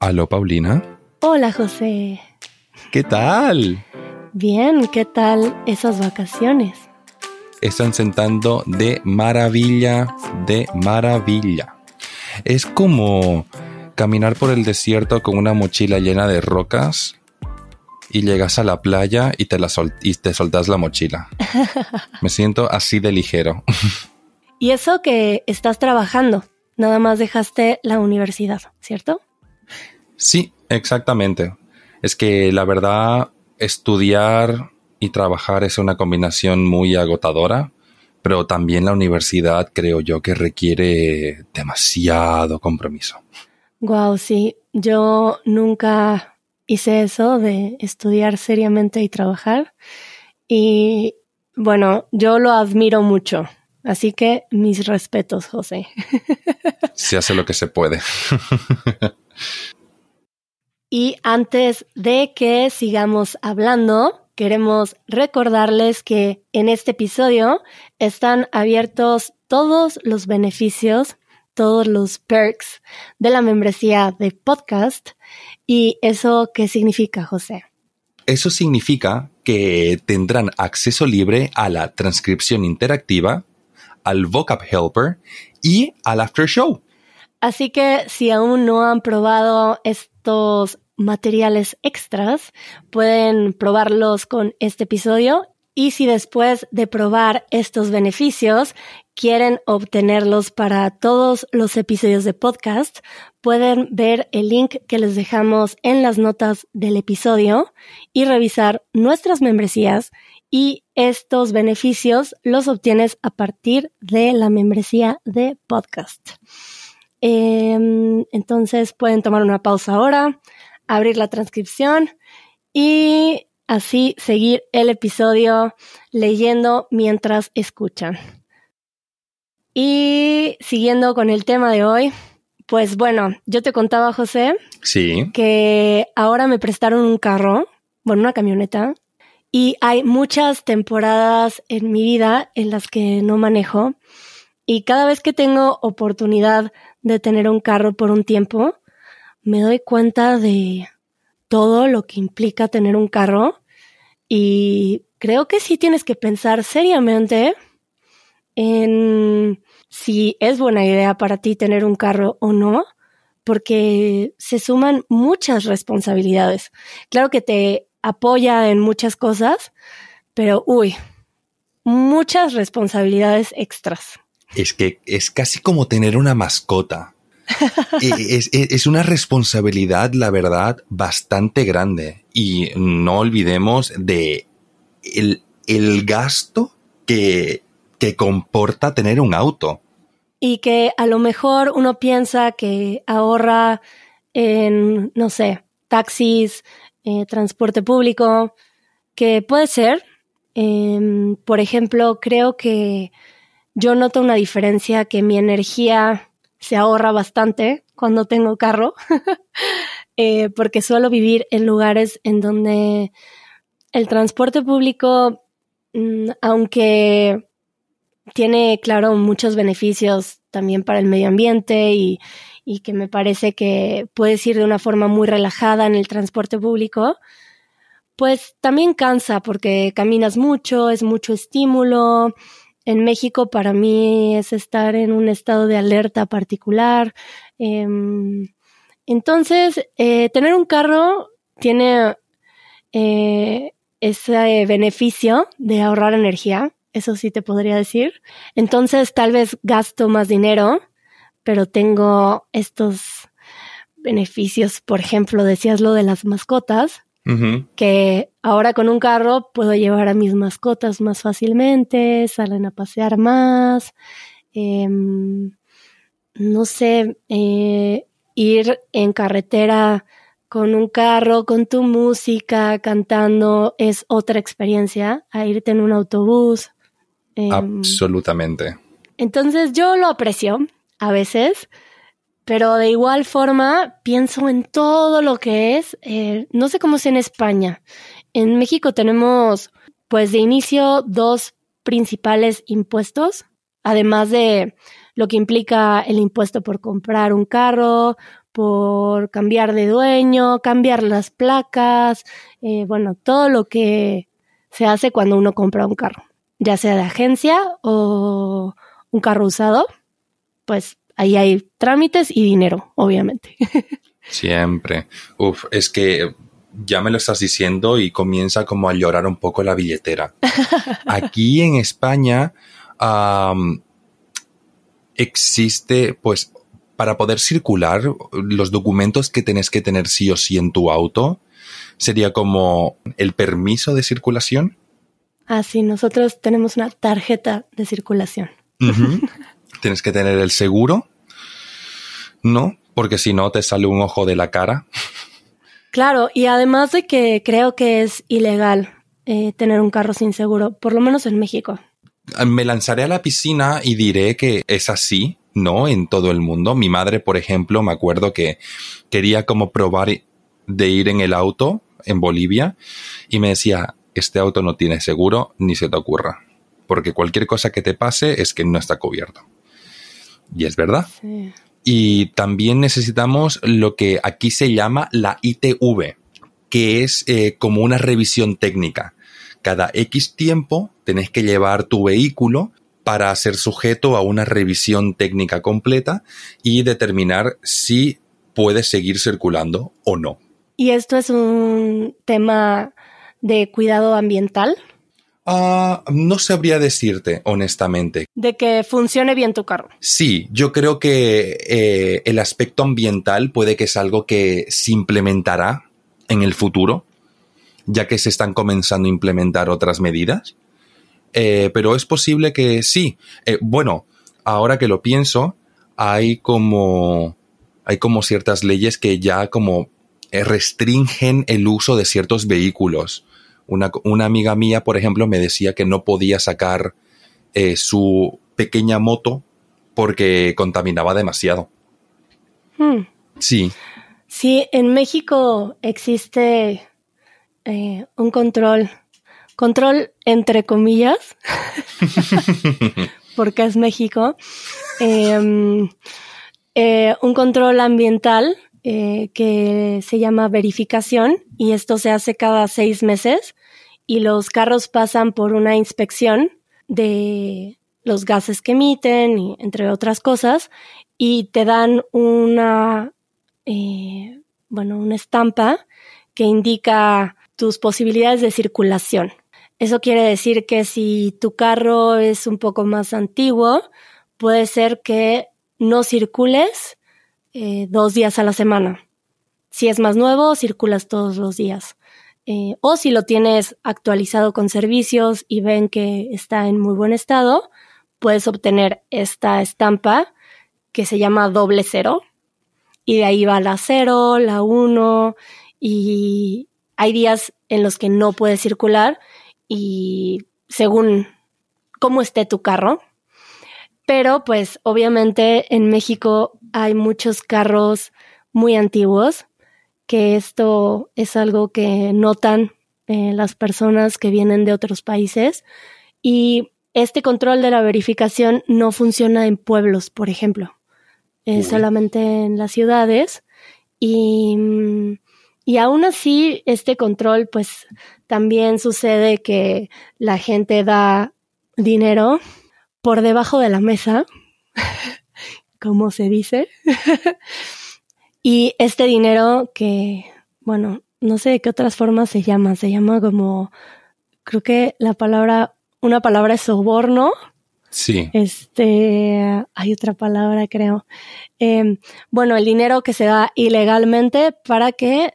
Aló, Paulina. Hola, José. ¿Qué tal? Bien, ¿qué tal esas vacaciones? Están sentando de maravilla, de maravilla. Es como caminar por el desierto con una mochila llena de rocas y llegas a la playa y te, la y te soltas la mochila. Me siento así de ligero. y eso que estás trabajando, nada más dejaste la universidad, ¿cierto? Sí, exactamente. Es que la verdad, estudiar y trabajar es una combinación muy agotadora, pero también la universidad creo yo que requiere demasiado compromiso. Wow, sí, yo nunca hice eso de estudiar seriamente y trabajar. Y bueno, yo lo admiro mucho. Así que mis respetos, José. Se hace lo que se puede. y antes de que sigamos hablando, queremos recordarles que en este episodio están abiertos todos los beneficios todos los perks de la membresía de podcast. ¿Y eso qué significa, José? Eso significa que tendrán acceso libre a la transcripción interactiva, al Vocab Helper y al After Show. Así que si aún no han probado estos materiales extras, pueden probarlos con este episodio y si después de probar estos beneficios quieren obtenerlos para todos los episodios de podcast, pueden ver el link que les dejamos en las notas del episodio y revisar nuestras membresías y estos beneficios los obtienes a partir de la membresía de podcast. Em, entonces pueden tomar una pausa ahora, abrir la transcripción y así seguir el episodio leyendo mientras escuchan. Y siguiendo con el tema de hoy, pues bueno, yo te contaba, José, sí. que ahora me prestaron un carro, bueno, una camioneta, y hay muchas temporadas en mi vida en las que no manejo, y cada vez que tengo oportunidad de tener un carro por un tiempo, me doy cuenta de todo lo que implica tener un carro y creo que sí tienes que pensar seriamente en si es buena idea para ti tener un carro o no, porque se suman muchas responsabilidades. Claro que te apoya en muchas cosas, pero uy, muchas responsabilidades extras. Es que es casi como tener una mascota. Eh, es, una responsabilidad, la verdad, bastante grande. Y no olvidemos de el, gasto que, que comporta tener un auto. Y que a lo mejor uno piensa que ahorra en, no sé, taxis, eh, transporte público, que puede ser. Em, por ejemplo, creo que yo noto una diferencia que mi energía se ahorra bastante cuando tengo carro, eh, porque suelo vivir en lugares en donde el transporte público, mm, aunque tiene, claro, muchos beneficios también para el medio ambiente y, y que me parece que puedes ir de una forma muy relajada en el transporte público, pues también cansa porque caminas mucho, es mucho estímulo, en México para mí es estar en un estado de alerta particular. Em, entonces, eh, tener un carro tiene eh, ese beneficio de ahorrar energía, eso sí te podría decir. Entonces, tal vez gasto más dinero, pero tengo estos beneficios, por ejemplo, decías lo de las mascotas, que ahora con un carro puedo llevar a mis mascotas más fácilmente, salen a pasear más, em, no sé, eh, ir en carretera con un carro, con tu música, cantando, es otra experiencia a irte en un autobús. Em, Absolutamente. Entonces yo lo aprecio a veces, pero de igual forma pienso en todo lo que es, eh, no sé cómo es en España. En México tenemos, pues de inicio, dos principales impuestos, además de lo que implica el impuesto por comprar un carro, por cambiar de dueño, cambiar las placas, eh, bueno, todo lo que se hace cuando uno compra un carro, ya sea de agencia o un carro usado, pues ahí hay trámites y dinero, obviamente. Siempre. Uf, es que ya me lo estás diciendo y comienza como a llorar un poco la billetera. Aquí en España existe, pues, para poder circular, los documentos que tenés que tener sí o sí en tu auto sería como el permiso de circulación. Ah, sí, nosotros tenemos una tarjeta de circulación. Tienes que tener el seguro, ¿no? Porque si no te sale un ojo de la cara. Claro, y además de que creo que es ilegal eh, tener un carro sin seguro, por lo menos en México. Me lanzaré a la piscina y diré que es así, ¿no? En todo el mundo. Mi madre, por ejemplo, me acuerdo que quería como probar de ir en el auto en Bolivia y me decía, este auto no tiene seguro ni se te ocurra, porque cualquier cosa que te pase es que no está cubierto. Y es verdad. Y también necesitamos lo que aquí se llama la ITV, que es eh, como una revisión técnica. Cada X tiempo tenés que llevar tu vehículo para ser sujeto a una revisión técnica completa y determinar si puede seguir circulando o no. ¿Y esto es un tema de cuidado ambiental? Ah, no sabría decirte, honestamente. De que funcione bien tu carro. Sí, yo creo que eh, el aspecto ambiental puede que es algo que se implementará en el futuro, ya que se están comenzando a implementar otras medidas. Eh, pero es posible que sí. Eh, bueno, ahora que lo pienso, hay como, hay como ciertas leyes que ya como restringen el uso de ciertos vehículos una, amiga mía, por ejemplo, me decía que no podía sacar eh, su pequeña moto porque contaminaba demasiado. Hmm. Sí. Sí, en México existe eh, un control, control entre comillas, porque es México, em, eh, un control ambiental que se llama verificación y esto se hace cada seis meses y los carros pasan por una inspección de los gases que emiten y entre otras cosas y te dan una eh, bueno una estampa que indica tus posibilidades de circulación. Eso quiere decir que si tu carro es un poco más antiguo puede ser que no circules eh, dos días a la semana si es más nuevo circulas todos los días eh, o si lo tienes actualizado con servicios y ven que está en muy buen estado, puedes obtener esta estampa que se llama doble cero. Y de ahí va la cero, la uno, y hay días en los que no puedes circular y según cómo esté tu carro. Pero pues obviamente en México hay muchos carros muy antiguos que esto es algo que notan eh, las personas que vienen de otros países y este control de la verificación no funciona en pueblos, por ejemplo, es solamente en las ciudades y, y aún así este control pues también sucede que la gente da dinero por debajo de la mesa, como se dice, Y este dinero que, bueno, no sé de qué otras formas se llama, se llama como, creo que la palabra, una palabra es soborno. Sí. Este, hay otra palabra, creo. Em, bueno, el dinero que se da ilegalmente para que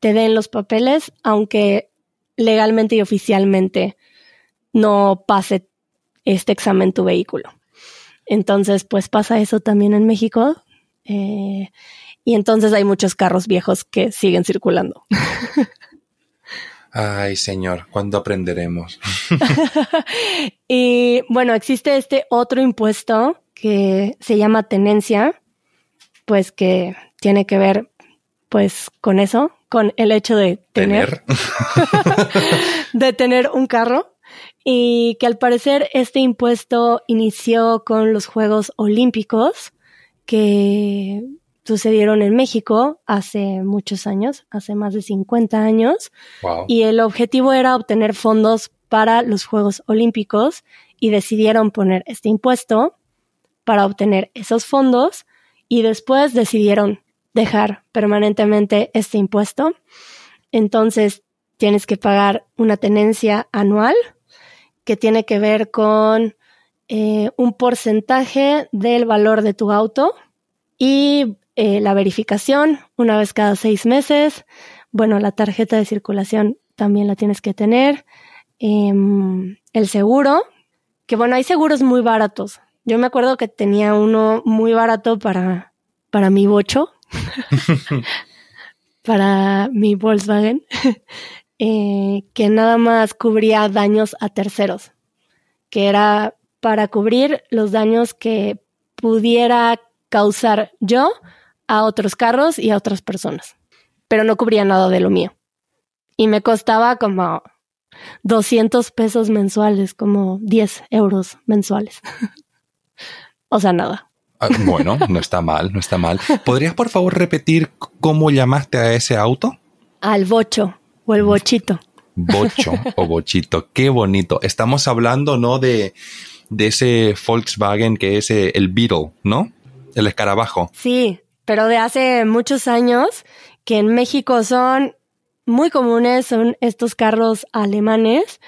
te den los papeles, aunque legalmente y oficialmente no pase este examen tu vehículo. Entonces, pues pasa eso también en México. Eh, y entonces hay muchos carros viejos que siguen circulando. Ay, señor, ¿cuándo aprenderemos? y bueno, existe este otro impuesto que se llama tenencia, pues que tiene que ver pues con eso, con el hecho de tener, de tener un carro y que al parecer este impuesto inició con los Juegos Olímpicos que sucedieron en México hace muchos años, hace más de 50 años. Wow. Y el objetivo era obtener fondos para los Juegos Olímpicos y decidieron poner este impuesto para obtener esos fondos y después decidieron dejar permanentemente este impuesto. Entonces tienes que pagar una tenencia anual que tiene que ver con eh, un porcentaje del valor de tu auto y eh, la verificación una vez cada seis meses. Bueno, la tarjeta de circulación también la tienes que tener. Em, el seguro, que bueno, hay seguros muy baratos. Yo me acuerdo que tenía uno muy barato para, para mi bocho, para mi Volkswagen, eh, que nada más cubría daños a terceros, que era para cubrir los daños que pudiera causar yo a otros carros y a otras personas, pero no cubría nada de lo mío. Y me costaba como 200 pesos mensuales, como 10 euros mensuales. o sea, nada. Ah, bueno, no está mal, no está mal. ¿Podrías por favor repetir cómo llamaste a ese auto? Al bocho o el bochito. Bocho o bochito, qué bonito. Estamos hablando, ¿no? De, de ese Volkswagen que es eh, el Beetle, ¿no? El escarabajo. Sí, pero de hace muchos años que en México son muy comunes, son estos carros alemanes,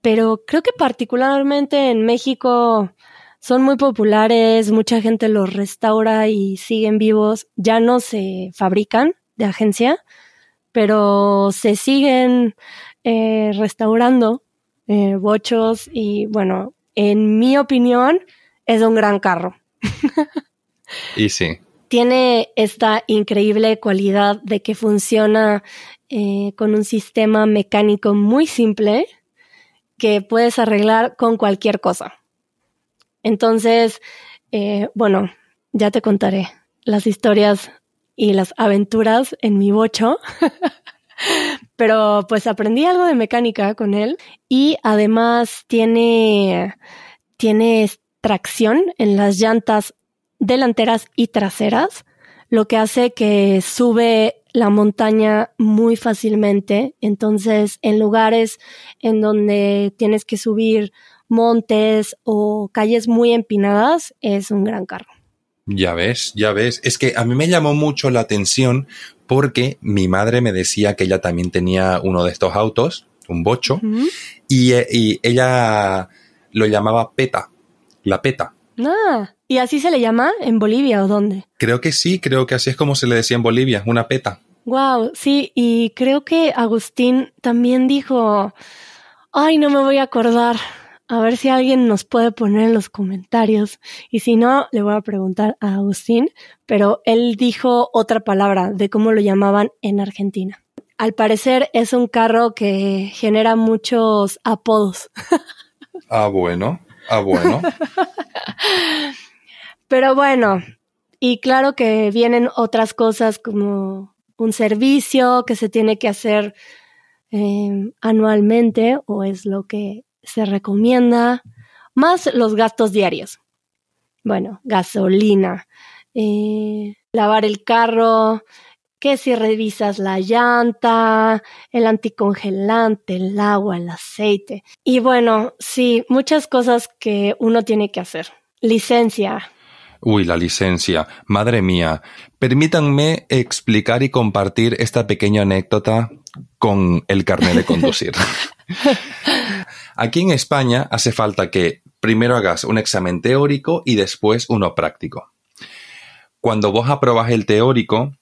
pero creo que particularmente en México son muy populares, mucha gente los restaura y siguen vivos, ya no se fabrican de agencia, pero se siguen eh, restaurando eh, bochos y bueno, en mi opinión es un gran carro. y sí. Tiene esta increíble cualidad de que funciona eh, con un sistema mecánico muy simple que puedes arreglar con cualquier cosa. Entonces, bueno, ya te contaré las historias y las aventuras en mi bocho. Pero pues aprendí algo de mecánica con él y además tiene, tiene tracción en las llantas delanteras y traseras, lo que hace que sube la montaña muy fácilmente. Entonces, en lugares en donde tienes que subir montes o calles muy empinadas, es un gran carro. Ya ves, ya ves. Es que a mí me llamó mucho la atención porque mi madre me decía que ella también tenía uno de estos autos, un bocho, y, y, ella lo llamaba PETA, la PETA. Ah, ¿y así se le llama en Bolivia o dónde? Creo que sí, creo que así es como se le decía en Bolivia, una PETA. Wow, sí, y creo que Agustín también dijo, ay, no me voy a acordar, a ver si alguien nos puede poner en los comentarios. Y si no, le voy a preguntar a Agustín, pero él dijo otra palabra de cómo lo llamaban en Argentina. Al parecer es un carro que genera muchos apodos. Ah, bueno, ah, bueno. pero bueno, y claro que vienen otras cosas como un servicio que se tiene que hacer eh, anualmente o es lo que se recomienda, más los gastos diarios. Bueno, gasolina, eh, lavar el carro, que si revisas la llanta, el anticongelante, el agua, el aceite. Y bueno, sí, muchas cosas que uno tiene que hacer. Licencia. Uy, la licencia. Madre mía. Permítanme explicar y compartir esta pequeña anécdota con el carnet de conducir. Aquí en España hace falta que primero hagas un examen teórico y después uno práctico. Cuando vos aprobas el teórico,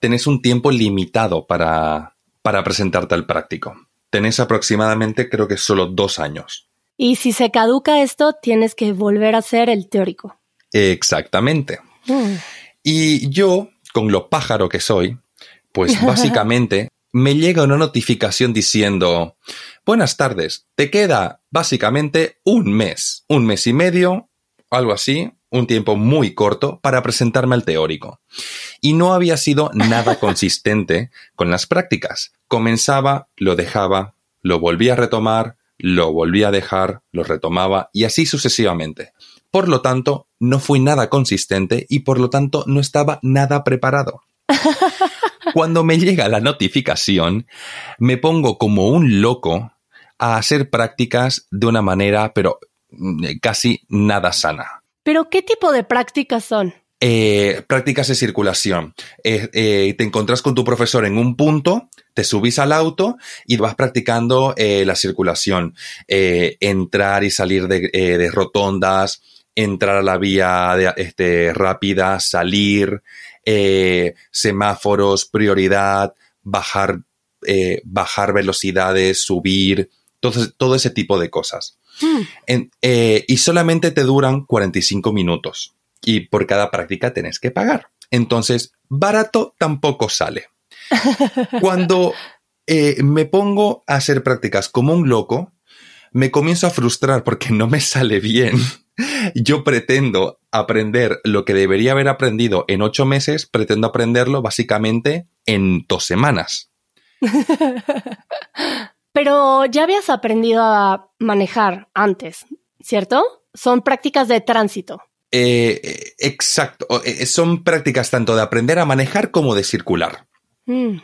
tenés un tiempo limitado para, para presentarte al práctico. Tenés aproximadamente, creo que solo dos años. Y si se caduca esto, tienes que volver a hacer el teórico. Exactamente. Mm. Y yo, con lo pájaro que soy, pues básicamente me llega una notificación diciendo, buenas tardes, te queda básicamente un mes, un mes y medio, algo así, un tiempo muy corto para presentarme al teórico. Y no había sido nada consistente con las prácticas. Comenzaba, lo dejaba, lo volvía a retomar, lo volvía a dejar, lo retomaba y así sucesivamente. Por lo tanto, no fui nada consistente y por lo tanto no estaba nada preparado. Cuando me llega la notificación, me pongo como un loco a hacer prácticas de una manera, pero mm, casi nada sana. ¿Pero qué tipo de prácticas son? Eh, prácticas de circulación. Eh, eh, te encuentras con tu profesor en un punto, te subís al auto y vas practicando la circulación. entrar y salir de, rotondas, entrar a la vía de, este, rápida, salir, semáforos, prioridad, bajar, bajar velocidades, subir, todo, todo, ese tipo de cosas. Hmm. y solamente te duran 45 minutos y por cada práctica tenés que pagar. Entonces, barato tampoco sale. Cuando eh, me pongo a hacer prácticas como un loco, me comienzo a frustrar porque no me sale bien. Yo pretendo aprender lo que debería haber aprendido en ocho meses, pretendo aprenderlo básicamente en dos semanas. Pero ya habías aprendido a manejar antes, ¿cierto? Son prácticas de tránsito. Eh, exacto. Eh, son prácticas tanto de aprender a manejar como de circular. Mm.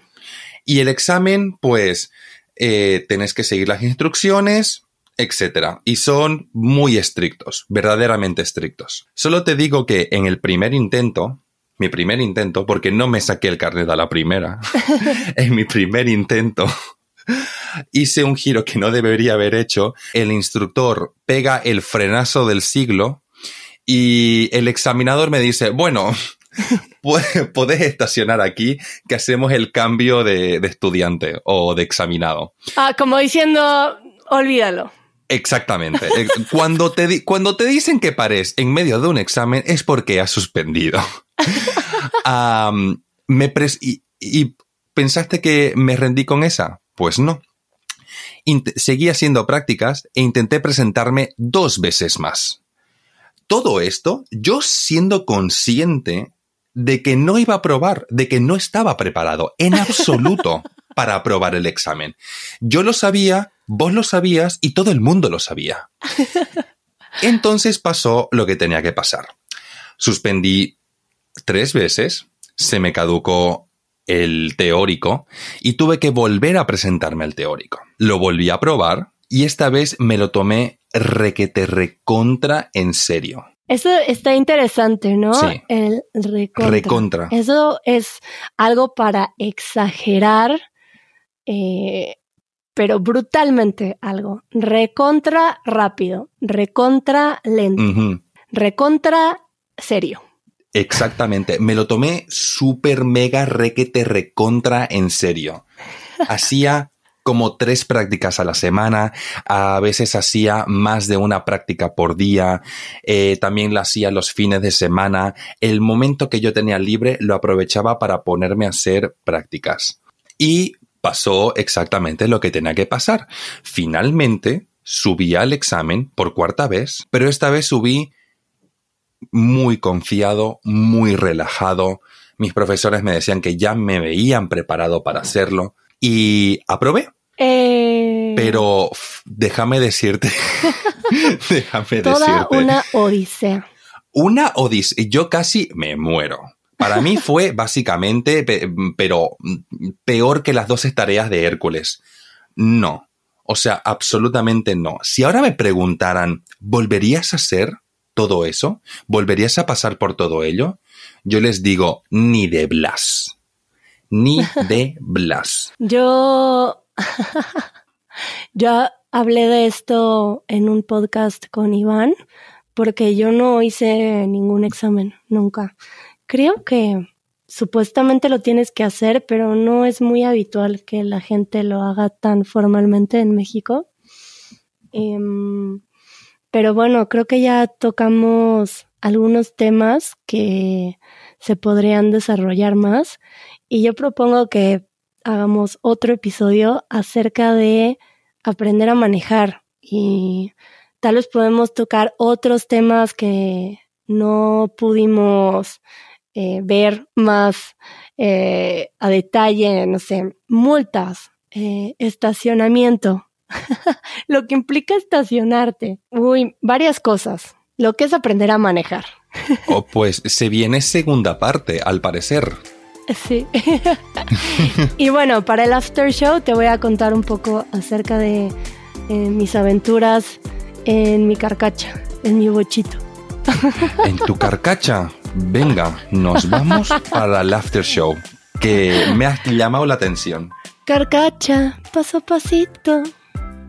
Y el examen, pues, eh, tenés que seguir las instrucciones, etcétera. Y son muy estrictos, verdaderamente estrictos. Solo te digo que en el primer intento, mi primer intento, porque no me saqué el carnet a la primera, en mi primer intento, hice un giro que no debería haber hecho. El instructor pega el frenazo del siglo y el examinador me dice, bueno, podés estacionar aquí que hacemos el cambio de, estudiante o de examinado. Ah, como diciendo, olvídalo. Exactamente. Eh, cuando te, cuando te dicen que pares en medio de un examen es porque has suspendido. me y, pensaste que me rendí con esa? Pues no. seguí haciendo prácticas e intenté presentarme dos veces más todo esto yo siendo consciente de que no iba a probar, de que no estaba preparado en absoluto para aprobar el examen. Yo lo sabía, vos lo sabías y todo el mundo lo sabía. Entonces pasó lo que tenía que pasar. Suspendí tres veces, se me caducó el teórico y tuve que volver a presentarme al teórico. Lo volví a probar y esta vez me lo tomé requete recontra en serio. Eso está interesante, ¿no? Sí. El recontra. Recontra. Eso es algo para exagerar, eh, pero brutalmente algo. Recontra rápido, recontra lento, recontra serio. Exactamente. Me lo tomé súper mega requete recontra en serio. Hacía como tres prácticas a la semana, a veces hacía más de una práctica por día, eh, también la hacía los fines de semana, el momento que yo tenía libre lo aprovechaba para ponerme a hacer prácticas. Y pasó exactamente lo que tenía que pasar. Finalmente subí al examen por cuarta vez, pero esta vez subí muy confiado, muy relajado. Mis profesores me decían que ya me veían preparado para hacerlo y aprobé. Eh, Pero déjame decirte, déjame toda una odisea. Una odisea. Yo casi me muero. Para mí fue básicamente, pero peor que las 12 tareas de Hércules. No. O sea, absolutamente no. Si ahora me preguntaran, ¿volverías a hacer todo eso? ¿Volverías a pasar por todo ello? Yo les digo, ni de Blas. Ni de Blas. Yo yo hablé de esto en un podcast con Iván porque yo no hice ningún examen, nunca. Creo que supuestamente lo tienes que hacer, pero no es muy habitual que la gente lo haga tan formalmente en México. Em, pero bueno, creo que ya tocamos algunos temas que se podrían desarrollar más y yo propongo que hagamos otro episodio acerca de aprender a manejar y tal vez podemos tocar otros temas que no pudimos eh, ver más eh, a detalle, no sé, multas, eh, estacionamiento, lo que implica estacionarte, uy, varias cosas. lo que es aprender a manejar. Oh, pues se viene segunda parte, al parecer. Sí. y bueno, para el after show te voy a contar un poco acerca de eh, mis aventuras en mi carcacha, en mi bochito. en tu carcacha. Venga, nos vamos para el after show, que me ha llamado la atención. Carcacha, paso a pasito,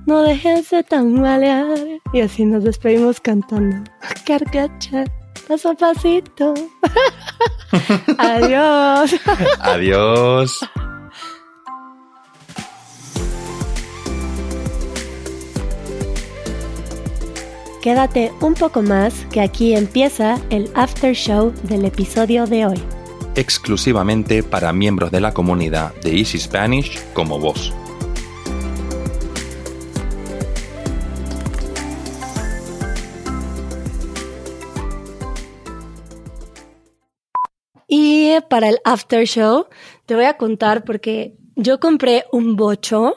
no dejes de tambalear. Y así nos despedimos cantando. Carcacha, paso a pasito. Adiós. Adiós. Quédate un poco más que aquí empieza el after show del episodio de hoy. Exclusivamente para miembros de la comunidad de Easy Spanish como vos. Y para el after show te voy a contar porque yo compré un bocho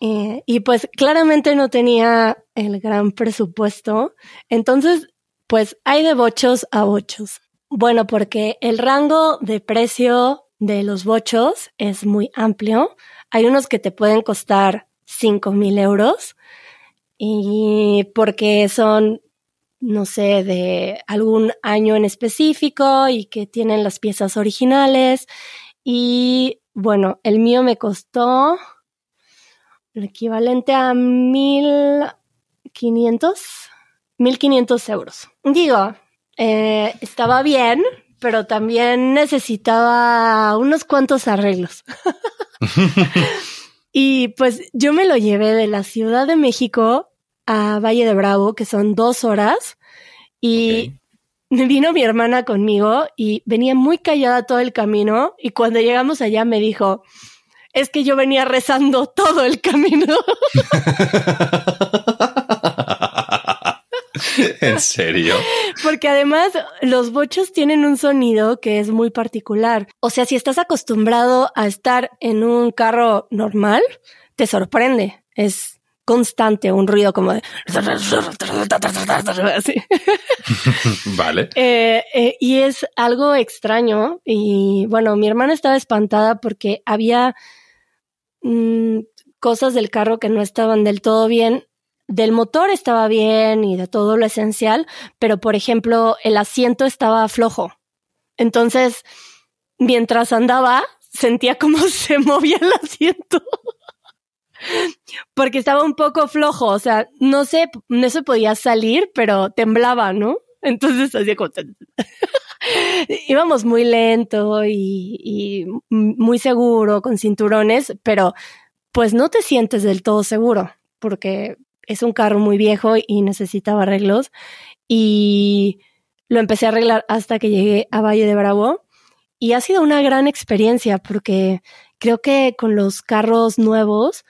eh, y pues claramente no tenía el gran presupuesto. Entonces, pues hay de bochos a bochos. Bueno, porque el rango de precio de los bochos es muy amplio. Hay unos que te pueden costar 5 mil euros y porque son, no sé, de algún año en específico y que tienen las piezas originales. Y bueno, el mío me costó el equivalente a 1500, 1500 euros. Digo, eh, estaba bien, pero también necesitaba unos cuantos arreglos. y pues yo me lo llevé de la Ciudad de México a Valle de Bravo, que son dos horas, y vino mi hermana conmigo y venía muy callada todo el camino y cuando llegamos allá me dijo, es que yo venía rezando todo el camino. ¿En serio? Porque además los bochos tienen un sonido que es muy particular. O sea, si estás acostumbrado a estar en un carro normal, te sorprende. Es constante, un ruido como de... vale. Eh, eh, y es algo extraño. Y bueno, mi hermana estaba espantada porque había Mm, cosas del carro que no estaban del todo bien. Del motor estaba bien y de todo lo esencial, pero por ejemplo el asiento estaba flojo. Entonces, mientras andaba, sentía como se movía el asiento. Porque estaba un poco flojo, o sea, no sé, no se podía salir, pero temblaba, ¿no? Entonces hacía como... íbamos muy lento y, muy seguro, con cinturones, pero pues no te sientes del todo seguro, porque es un carro muy viejo y necesitaba arreglos. Y lo empecé a arreglar hasta que llegué a Valle de Bravo. Y ha sido una gran experiencia porque creo que con los carros nuevos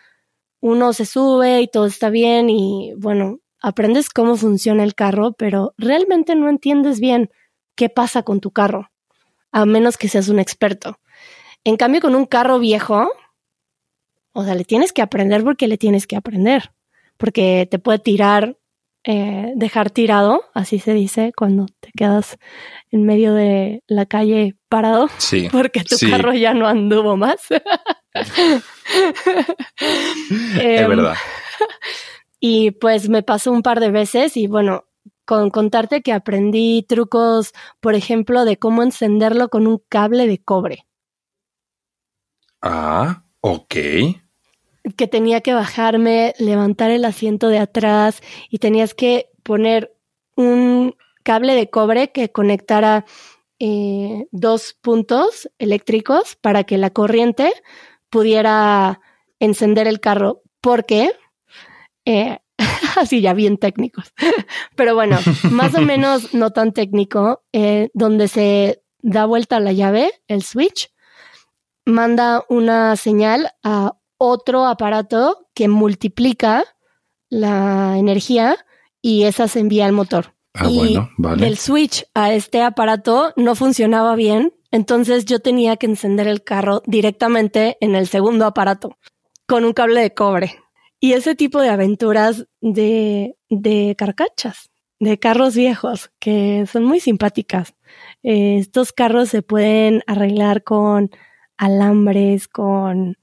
uno se sube y todo está bien y bueno, aprendes cómo funciona el carro, pero realmente no entiendes bien qué pasa con tu carro, a menos que seas un experto. En cambio, con un carro viejo, o sea, le tienes que aprender porque le tienes que aprender, porque te puede tirar, eh, dejar tirado, así se dice, cuando te quedas en medio de la calle parado, sí, porque tu carro ya no anduvo más. es em, verdad. Y pues me pasó un par de veces y bueno, con contarte que aprendí trucos, por ejemplo, de cómo encenderlo con un cable de cobre. Ah, ok. Que tenía que bajarme, levantar el asiento de atrás y tenías que poner un cable de cobre que conectara eh, dos puntos eléctricos para que la corriente pudiera encender el carro. Porque eh, así ya bien técnicos. Pero bueno, más o menos no tan técnico, eh, donde se da vuelta la llave, el switch, manda una señal a otro aparato que multiplica la energía y esa se envía al motor. Ah, bueno, vale. El switch a este aparato no funcionaba bien, entonces yo tenía que encender el carro directamente en el segundo aparato con un cable de cobre. Y ese tipo de aventuras de, de carcachas, de carros viejos que son muy simpáticas. Eh, estos carros se pueden arreglar con alambres, con,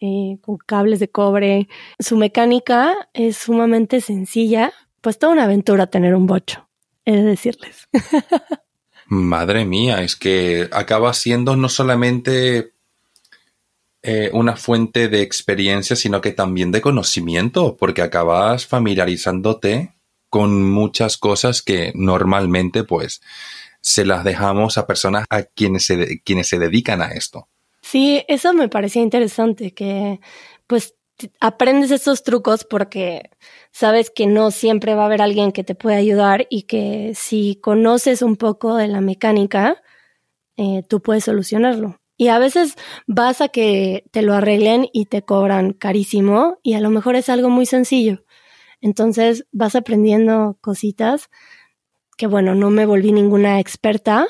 eh, con cables de cobre. Su mecánica es sumamente sencilla, pues toda una aventura tener un bocho, he de decirles. Madre mía, es que acaba siendo no solamente eh, una fuente de experiencia, sino que también de conocimiento, porque acabas familiarizándote con muchas cosas que normalmente pues se las dejamos a personas a quienes se, quienes se dedican a esto. Sí, eso me parecía interesante, que pues aprendes estos trucos porque sabes que no siempre va a haber alguien que te pueda ayudar y que si conoces un poco de la mecánica, eh, tú puedes solucionarlo. Y a veces vas a que te lo arreglen y te cobran carísimo y a lo mejor es algo muy sencillo. Entonces vas aprendiendo cositas que bueno, no me volví ninguna experta,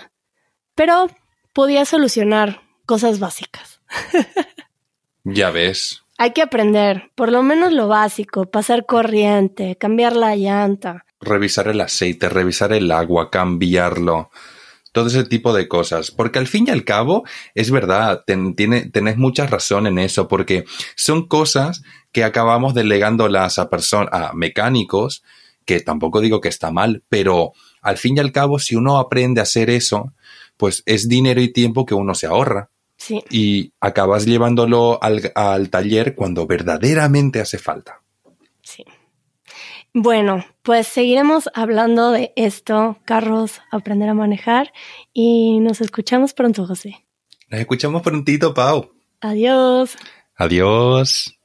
pero podía solucionar cosas básicas. ya ves. Hay que aprender, por lo menos lo básico, pasar corriente, cambiar la llanta. Revisar el aceite, revisar el agua, cambiarlo todo ese tipo de cosas. Porque al fin y al cabo, es verdad, tiene, tenés mucha razón en eso, porque son cosas que acabamos delegándolas a personas, a mecánicos, que tampoco digo que está mal, pero al fin y al cabo, si uno aprende a hacer eso, pues es dinero y tiempo que uno se ahorra. Sí. Y acabas llevándolo al, al taller cuando verdaderamente hace falta. Sí. Bueno, pues seguiremos hablando de esto, carros, aprender a manejar y nos escuchamos pronto, José. Nos escuchamos prontito, Pau. Adiós. Adiós.